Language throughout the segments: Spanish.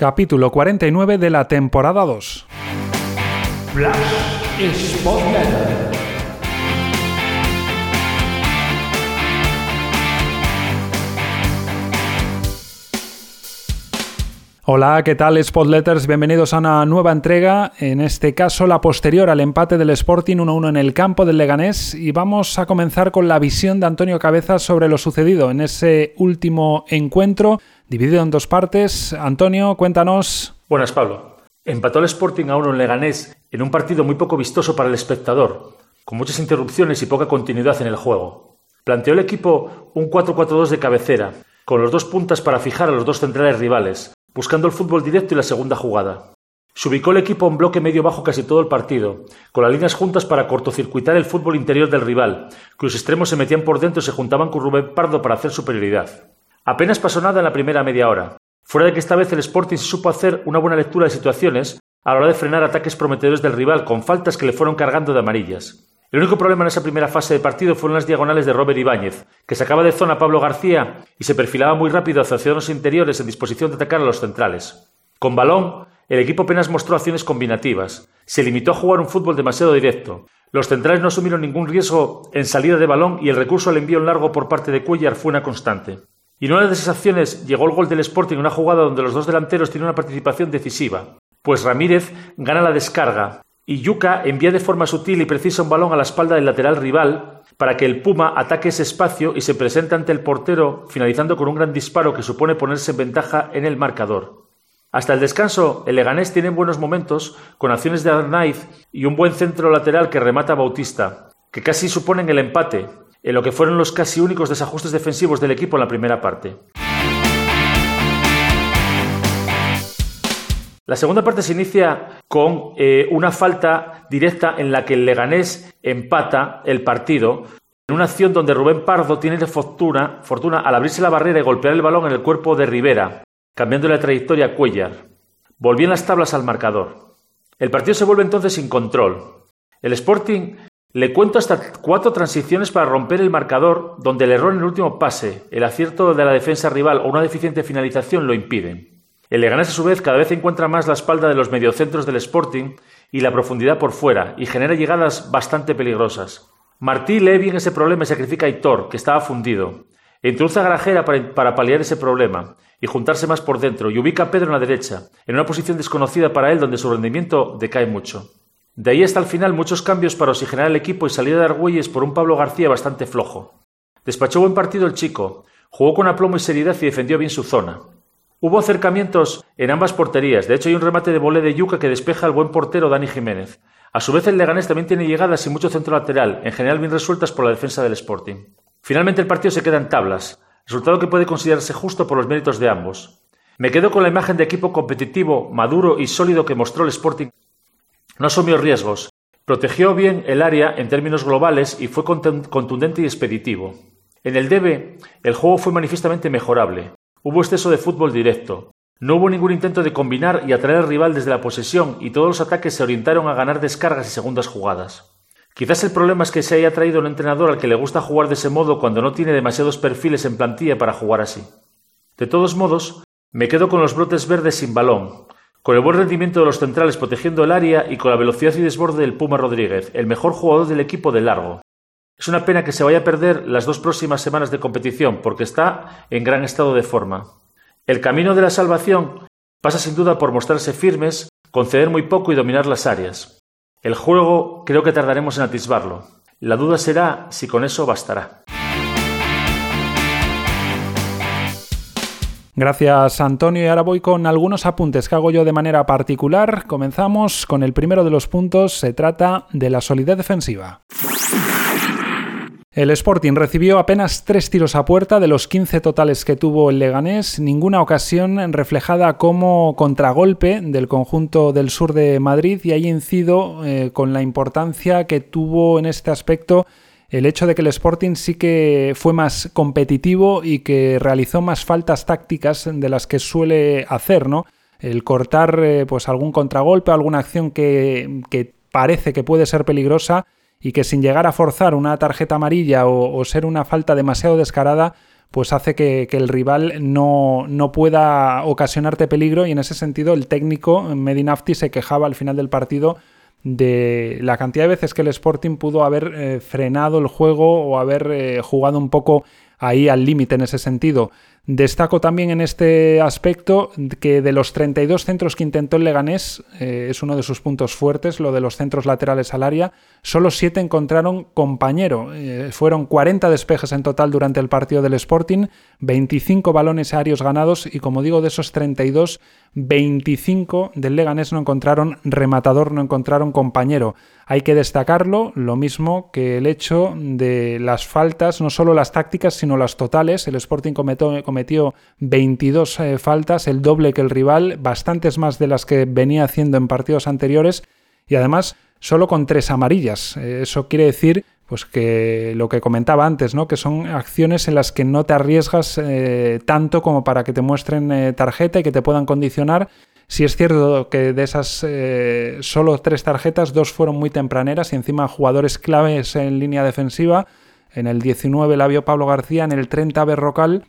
Capítulo 49 de la temporada 2. Hola, ¿qué tal Spotletters? Bienvenidos a una nueva entrega, en este caso la posterior al empate del Sporting 1-1 en el campo del Leganés y vamos a comenzar con la visión de Antonio Cabezas sobre lo sucedido en ese último encuentro dividido en dos partes. Antonio, cuéntanos. Buenas, Pablo. Empató el Sporting a uno en Leganés en un partido muy poco vistoso para el espectador, con muchas interrupciones y poca continuidad en el juego. Planteó el equipo un 4-4-2 de cabecera, con los dos puntas para fijar a los dos centrales rivales, buscando el fútbol directo y la segunda jugada. Se ubicó el equipo en bloque medio-bajo casi todo el partido, con las líneas juntas para cortocircuitar el fútbol interior del rival, cuyos extremos se metían por dentro y se juntaban con Rubén Pardo para hacer superioridad. Apenas pasó nada en la primera media hora. Fuera de que esta vez el Sporting supo hacer una buena lectura de situaciones a la hora de frenar ataques prometedores del rival con faltas que le fueron cargando de amarillas. El único problema en esa primera fase de partido fueron las diagonales de Robert Ibáñez, que sacaba de zona a Pablo García y se perfilaba muy rápido hacia zonas interiores en disposición de atacar a los centrales. Con balón, el equipo apenas mostró acciones combinativas. Se limitó a jugar un fútbol demasiado directo. Los centrales no asumieron ningún riesgo en salida de balón y el recurso al envío en largo por parte de Cuellar fue una constante. Y en una de esas acciones llegó el gol del Sporting en una jugada donde los dos delanteros tienen una participación decisiva, pues Ramírez gana la descarga y Yuca envía de forma sutil y precisa un balón a la espalda del lateral rival para que el Puma ataque ese espacio y se presente ante el portero, finalizando con un gran disparo que supone ponerse en ventaja en el marcador. Hasta el descanso, el Leganés tiene buenos momentos, con acciones de Arnaiz y un buen centro lateral que remata Bautista, que casi suponen el empate, en lo que fueron los casi únicos desajustes defensivos del equipo en la primera parte. La segunda parte se inicia con eh, una falta directa en la que el Leganés empata el partido en una acción donde Rubén Pardo tiene fortuna, fortuna al abrirse la barrera y golpear el balón en el cuerpo de Rivera, cambiando la trayectoria a Cuellar. Volvían las tablas al marcador. El partido se vuelve entonces sin control. El Sporting le cuento hasta cuatro transiciones para romper el marcador donde el error en el último pase, el acierto de la defensa rival o una deficiente finalización lo impiden. El Leganés a su vez cada vez encuentra más la espalda de los mediocentros del Sporting y la profundidad por fuera y genera llegadas bastante peligrosas. Martí lee bien ese problema y sacrifica a Hitor, que estaba fundido. introduce a Garajera para, para, paliar ese problema y juntarse más por dentro y ubica a Pedro en la derecha, en una posición desconocida para él donde su rendimiento decae mucho. De ahí hasta el final muchos cambios para oxigenar el equipo y salida de Argüelles por un Pablo García bastante flojo. Despachó buen partido el chico, jugó con aplomo y seriedad y defendió bien su zona. Hubo acercamientos en ambas porterías, de hecho hay un remate de volé de Yuca que despeja al buen portero Dani Jiménez. A su vez el Leganés también tiene llegadas y mucho centro lateral, en general bien resueltas por la defensa del Sporting. Finalmente el partido se queda en tablas, resultado que puede considerarse justo por los méritos de ambos. Me quedo con la imagen de equipo competitivo, maduro y sólido que mostró el Sporting no asumió riesgos, protegió bien el área en términos globales y fue contundente y expeditivo. En el DB, el juego fue manifiestamente mejorable. Hubo exceso de fútbol directo. No hubo ningún intento de combinar y atraer al rival desde la posesión y todos los ataques se orientaron a ganar descargas y segundas jugadas. Quizás el problema es que se haya traído un entrenador al que le gusta jugar de ese modo cuando no tiene demasiados perfiles en plantilla para jugar así. De todos modos, me quedo con los brotes verdes sin balón, con el buen rendimiento de los centrales protegiendo el área y con la velocidad y desborde del Puma Rodríguez, el mejor jugador del equipo de largo. Es una pena que se vaya a perder las dos próximas semanas de competición porque está en gran estado de forma. El camino de la salvación pasa sin duda por mostrarse firmes, conceder muy poco y dominar las áreas. El juego creo que tardaremos en atisbarlo. La duda será si con eso bastará. Gracias Antonio y ahora voy con algunos apuntes que hago yo de manera particular. Comenzamos con el primero de los puntos, se trata de la solidez defensiva. El Sporting recibió apenas tres tiros a puerta de los 15 totales que tuvo el Leganés, ninguna ocasión reflejada como contragolpe del conjunto del sur de Madrid y ahí incido eh, con la importancia que tuvo en este aspecto el hecho de que el Sporting sí que fue más competitivo y que realizó más faltas tácticas de las que suele hacer, ¿no? El cortar eh, pues algún contragolpe, alguna acción que, parece que puede ser peligrosa y que sin llegar a forzar una tarjeta amarilla o, ser una falta demasiado descarada, pues hace que, el rival no, no, pueda ocasionarte peligro y en ese sentido el técnico Medinafti se quejaba al final del partido de la cantidad de veces que el Sporting pudo haber eh, frenado el juego o haber eh, jugado un poco ahí al límite en ese sentido. Destaco también en este aspecto que de los 32 centros que intentó el Leganés, eh, es uno de sus puntos fuertes, lo de los centros laterales al área, solo 7 encontraron compañero. Eh, fueron 40 despejes en total durante el partido del Sporting, 25 balones aéreos ganados y como digo, de esos 32, 25 del Leganés no encontraron rematador, no encontraron compañero. Hay que destacarlo, lo mismo que el hecho de las faltas, no solo las tácticas, sino las totales. El Sporting cometió, 22 eh, faltas, el doble que el rival, bastantes más de las que venía haciendo en partidos anteriores y además solo con tres amarillas. Eh, eso quiere decir pues que lo que comentaba antes, ¿no? Que son acciones en las que no te arriesgas eh, tanto como para que te muestren tarjeta y que te puedan condicionar si es cierto que de esas solo tres tarjetas, dos fueron muy tempraneras y encima jugadores claves en línea defensiva. En el 19 la vio Pablo García, en el 30 Berrocal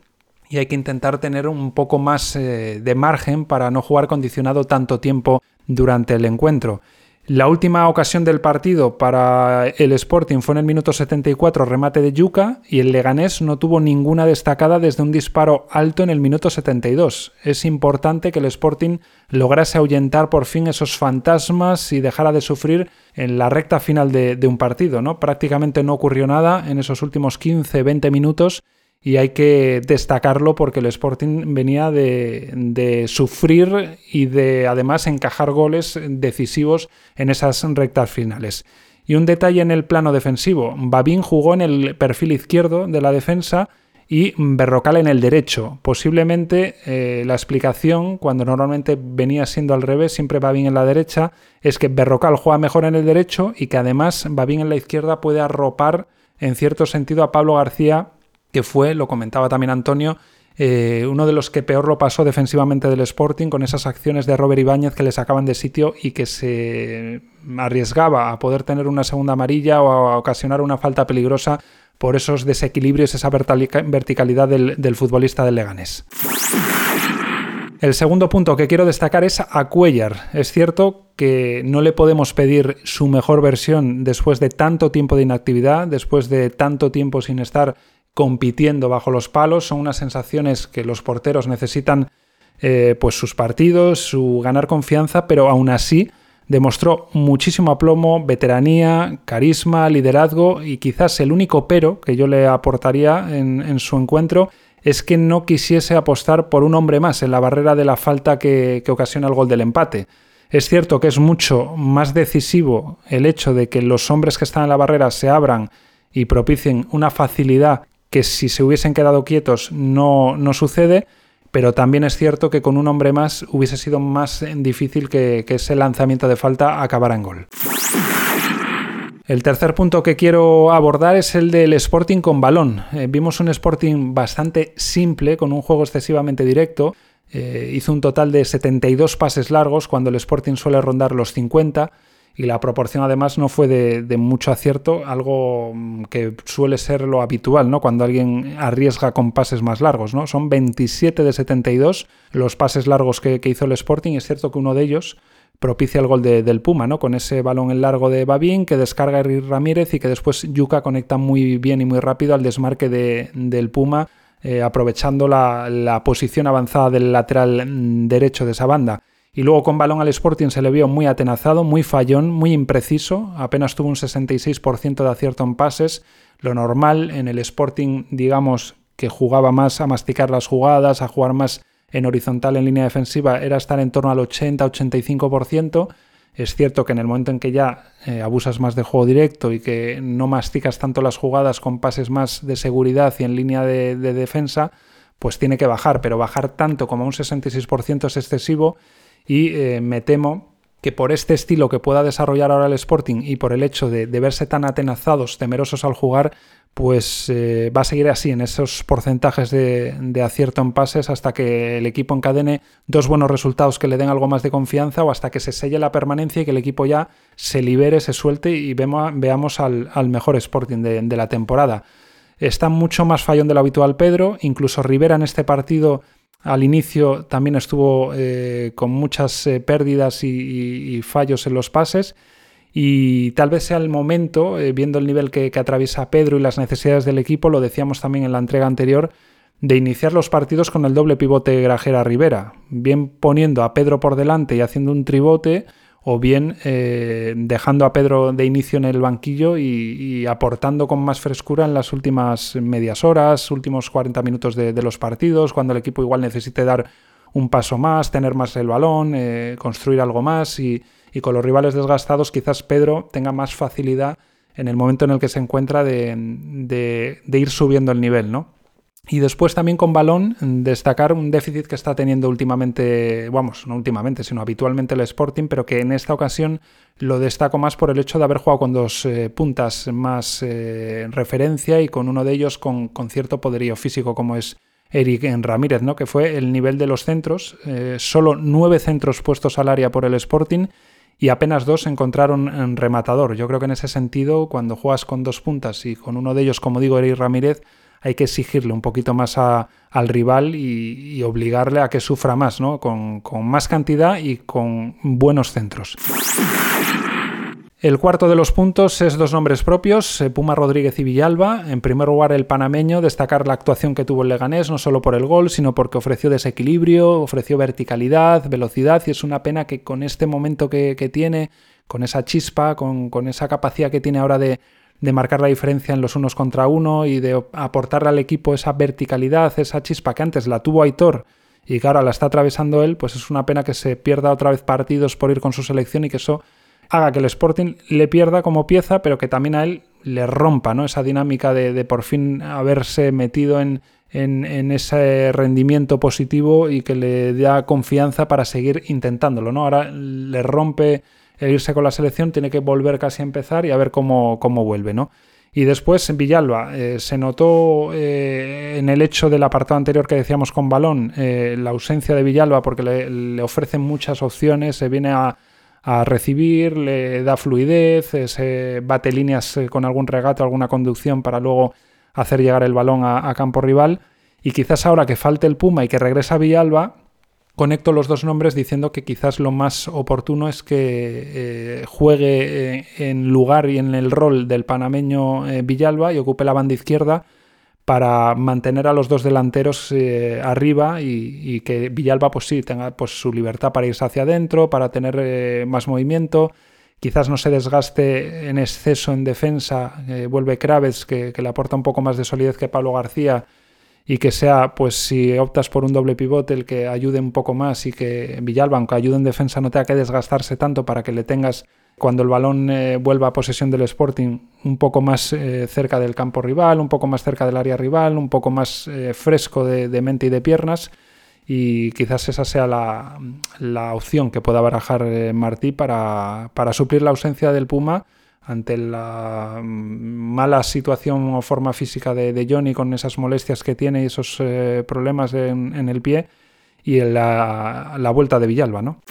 y hay que intentar tener un poco más eh, de margen para no jugar condicionado tanto tiempo durante el encuentro. La última ocasión del partido para el Sporting fue en el minuto 74, remate de Yuca, y el Leganés no tuvo ninguna destacada desde un disparo alto en el minuto 72. Es importante que el Sporting lograse ahuyentar por fin esos fantasmas y dejara de sufrir en la recta final de, de un partido. ¿no? Prácticamente no ocurrió nada en esos últimos 15-20 minutos y hay que destacarlo porque el Sporting venía de, sufrir y de además encajar goles decisivos en esas rectas finales. Y un detalle en el plano defensivo, Babín jugó en el perfil izquierdo de la defensa y Berrocal en el derecho. Posiblemente eh, la explicación, cuando normalmente venía siendo al revés, siempre Babín en la derecha, es que Berrocal juega mejor en el derecho y que además Babín en la izquierda puede arropar en cierto sentido a Pablo García que fue, lo comentaba también Antonio, eh, uno de los que peor lo pasó defensivamente del Sporting con esas acciones de Robert Ibáñez que le sacaban de sitio y que se arriesgaba a poder tener una segunda amarilla o a ocasionar una falta peligrosa por esos desequilibrios, esa verticalidad del, del futbolista del Leganés. El segundo punto que quiero destacar es a Cuellar. Es cierto que no le podemos pedir su mejor versión después de tanto tiempo de inactividad, después de tanto tiempo sin estar compitiendo bajo los palos. Son unas sensaciones que los porteros necesitan eh, pues sus partidos, su ganar confianza, pero aún así demostró muchísimo aplomo, veteranía, carisma, liderazgo y quizás el único pero que yo le aportaría en, su encuentro es que no quisiese apostar por un hombre más en la barrera de la falta que, que ocasiona el gol del empate. Es cierto que es mucho más decisivo el hecho de que los hombres que están en la barrera se abran y propicien una facilidad que si se hubiesen quedado quietos no, no sucede, pero también es cierto que con un hombre más hubiese sido más difícil que, ese lanzamiento de falta acabara en gol. El tercer punto que quiero abordar es el del Sporting con balón. Eh, vimos un Sporting bastante simple, con un juego excesivamente directo. Eh, hizo un total de 72 pases largos, cuando el Sporting suele rondar los 50 y la proporción además no fue de, mucho acierto, algo mm, que suele ser lo habitual, ¿no? Cuando alguien arriesga con pases más largos, ¿no? Son 27 de 72 los pases largos que, hizo el Sporting, es cierto que uno de ellos propicia el gol del Puma, ¿no? Con ese balón en largo de Babín que descarga Eric Ramírez y que después Yuca conecta muy bien y muy rápido al desmarque del Puma, eh, aprovechando la, la posición avanzada del lateral mm, derecho de esa banda. Y luego con balón al Sporting se le vio muy atenazado, muy fallón, muy impreciso, apenas tuvo un 66% de acierto en pases, lo normal en el Sporting, digamos, que jugaba más a masticar las jugadas, a jugar más en horizontal en línea defensiva, era estar en torno al 80-85%. Es cierto que en el momento en que ya eh, abusas más de juego directo y que no masticas tanto las jugadas con pases más de seguridad y en línea de, de defensa, pues tiene que bajar, pero bajar tanto como un 66% es excesivo y eh, me temo que por este estilo que pueda desarrollar ahora el Sporting y por el hecho de, verse tan atenazados, temerosos al jugar, pues eh, va a seguir así en esos porcentajes de, acierto en pases hasta que el equipo encadene dos buenos resultados que le den algo más de confianza o hasta que se selle la permanencia y que el equipo ya se libere, se suelte y veamos al, mejor Sporting de la temporada. Está mucho más fallón de lo habitual Pedro, incluso Rivera en este partido al inicio también estuvo eh, con muchas eh, pérdidas y, fallos en los pases. Y tal vez sea el momento, eh, viendo el nivel que, atraviesa Pedro y las necesidades del equipo, lo decíamos también en la entrega anterior, de iniciar los partidos con el doble pivote Grajera-Rivera, bien poniendo a Pedro por delante y haciendo un tribote, o bien eh, dejando a Pedro de inicio en el banquillo y, aportando con más frescura en las últimas medias horas, últimos 40 minutos de, los partidos, cuando el equipo igual necesite dar un paso más, tener más el balón, eh, construir algo más y, con los rivales desgastados quizás Pedro tenga más facilidad en el momento en el que se encuentra de, de ir subiendo el nivel, ¿no? Y después también con balón destacar un déficit que está teniendo últimamente, vamos, no últimamente, sino habitualmente el Sporting, pero que en esta ocasión lo destaco más por el hecho de haber jugado con dos eh, puntas más eh, referencia y con uno de ellos con, cierto poderío físico como es Eric Ramírez, ¿no? que fue el nivel de los centros, eh, solo nueve centros puestos al área por el Sporting y apenas dos encontraron en rematador. Yo creo que en ese sentido, cuando juegas con dos puntas y con uno de ellos, como digo, Eric Ramírez, hay que exigirle un poquito más al rival y, obligarle a que sufra más, ¿no? Con, más cantidad y con buenos centros. El cuarto de los puntos es dos nombres propios, eh, Puma Rodríguez y Villalba. En primer lugar, el panameño, destacar la actuación que tuvo el Leganés, no solo por el gol, sino porque ofreció desequilibrio, ofreció verticalidad, velocidad, y es una pena que con este momento que, tiene, con esa chispa, con, con, esa capacidad que tiene ahora de, de marcar la diferencia en los unos contra uno y de aportarle al equipo esa verticalidad, esa chispa que antes la tuvo Aitor y que ahora la está atravesando él, pues es una pena que se pierda otra vez partidos por ir con su selección y que eso haga que el Sporting le pierda como pieza, pero que también a él le rompa ¿no? esa dinámica de, por fin haberse metido en, en, ese rendimiento positivo y que le da confianza para seguir intentándolo. ¿no? Ahora le rompe irse con la selección, tiene que volver casi a empezar y a ver cómo, cómo vuelve, ¿no? Y después en Villalba eh, se notó eh, en el hecho del apartado anterior que decíamos con balón eh, la ausencia de Villalba porque le, ofrecen muchas opciones, se viene a, recibir, le da fluidez, se bate líneas con algún regate, alguna conducción para luego hacer llegar el balón a, a campo rival. Y quizás ahora que falte el Puma y que regresa Villalba, conecto los dos nombres diciendo que quizás lo más oportuno es que eh, juegue eh, en lugar y en el rol del panameño eh, Villalba y ocupe la banda izquierda para mantener a los dos delanteros arriba y, que Villalba pues sí tenga pues su libertad para irse hacia adentro, para tener más movimiento. Quizás no se desgaste en exceso en defensa, vuelve Craves que, que le aporta un poco más de solidez que Pablo García y que sea, pues si optas por un doble pivote, el que ayude un poco más y que Villalba, aunque ayude en defensa, no tenga que desgastarse tanto para que le tengas, cuando el balón eh, vuelva a posesión del Sporting, un poco más eh, cerca del campo rival, un poco más cerca del área rival, un poco más eh, fresco de, mente y de piernas. Y quizás esa sea la, la opción que pueda barajar Martí para, para suplir la ausencia del Puma ante la mala situación o forma física de, Johnny con esas molestias que tiene y esos eh, problemas en, el pie y la, la, vuelta de Villalba, ¿no?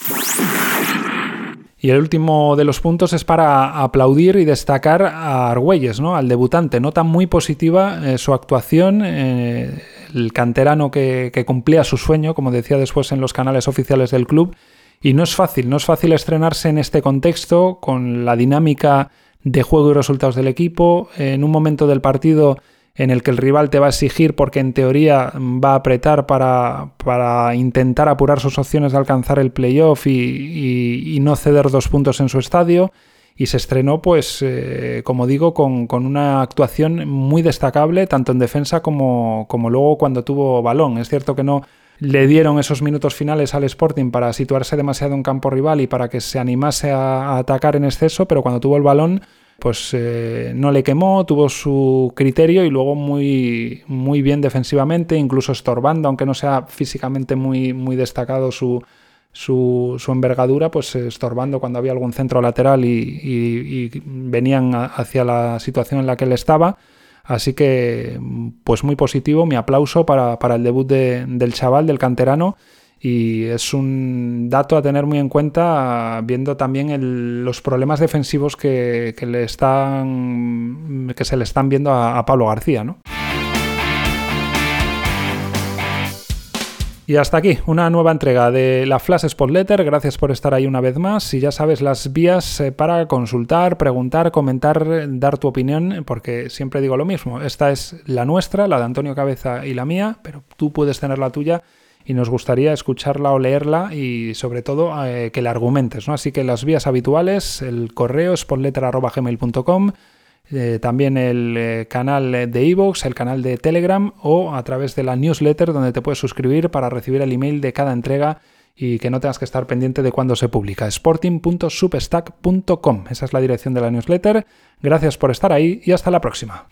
Y el último de los puntos es para aplaudir y destacar a Argüelles, ¿no? al debutante. Nota muy positiva eh, su actuación, eh, el canterano que, que, cumplía su sueño, como decía después en los canales oficiales del club. Y no es fácil, no es fácil estrenarse en este contexto, con la dinámica de juego y resultados del equipo, en un momento del partido en el que el rival te va a exigir porque en teoría va a apretar para, para intentar apurar sus opciones de alcanzar el playoff y, y, no ceder dos puntos en su estadio. Y se estrenó, pues, eh, como digo, con, con, una actuación muy destacable, tanto en defensa como, como luego cuando tuvo balón. Es cierto que no le dieron esos minutos finales al Sporting para situarse demasiado en campo rival y para que se animase a, atacar en exceso, pero cuando tuvo el balón, pues eh, no le quemó, tuvo su criterio y luego muy, muy bien defensivamente, incluso estorbando, aunque no sea físicamente muy, muy destacado su, su, envergadura, pues estorbando cuando había algún centro lateral y venían hacia la situación en la que él estaba. Así que, pues muy positivo, mi aplauso para, el debut del chaval, del canterano. Y es un dato a tener muy en cuenta, viendo también los problemas defensivos que, le están, que se le están viendo a Pablo García. ¿no? Y hasta aquí, una nueva entrega de la Flash Spotletter. Gracias por estar ahí una vez más. Y ya sabes las vías eh, para consultar, preguntar, comentar, dar tu opinión, porque siempre digo lo mismo. Esta es la nuestra, la de Antonio Cabeza y la mía, pero tú puedes tener la tuya y nos gustaría escucharla o leerla y sobre todo eh, que la argumentes. ¿no? Así que las vías habituales, el correo spotletter.gmail.com eh, también el eh, canal de iVoox, el canal de Telegram o a través de la newsletter donde te puedes suscribir para recibir el email de cada entrega y que no tengas que estar pendiente de cuándo se publica. sporting.substack.com. Esa es la dirección de la newsletter. Gracias por estar ahí y hasta la próxima.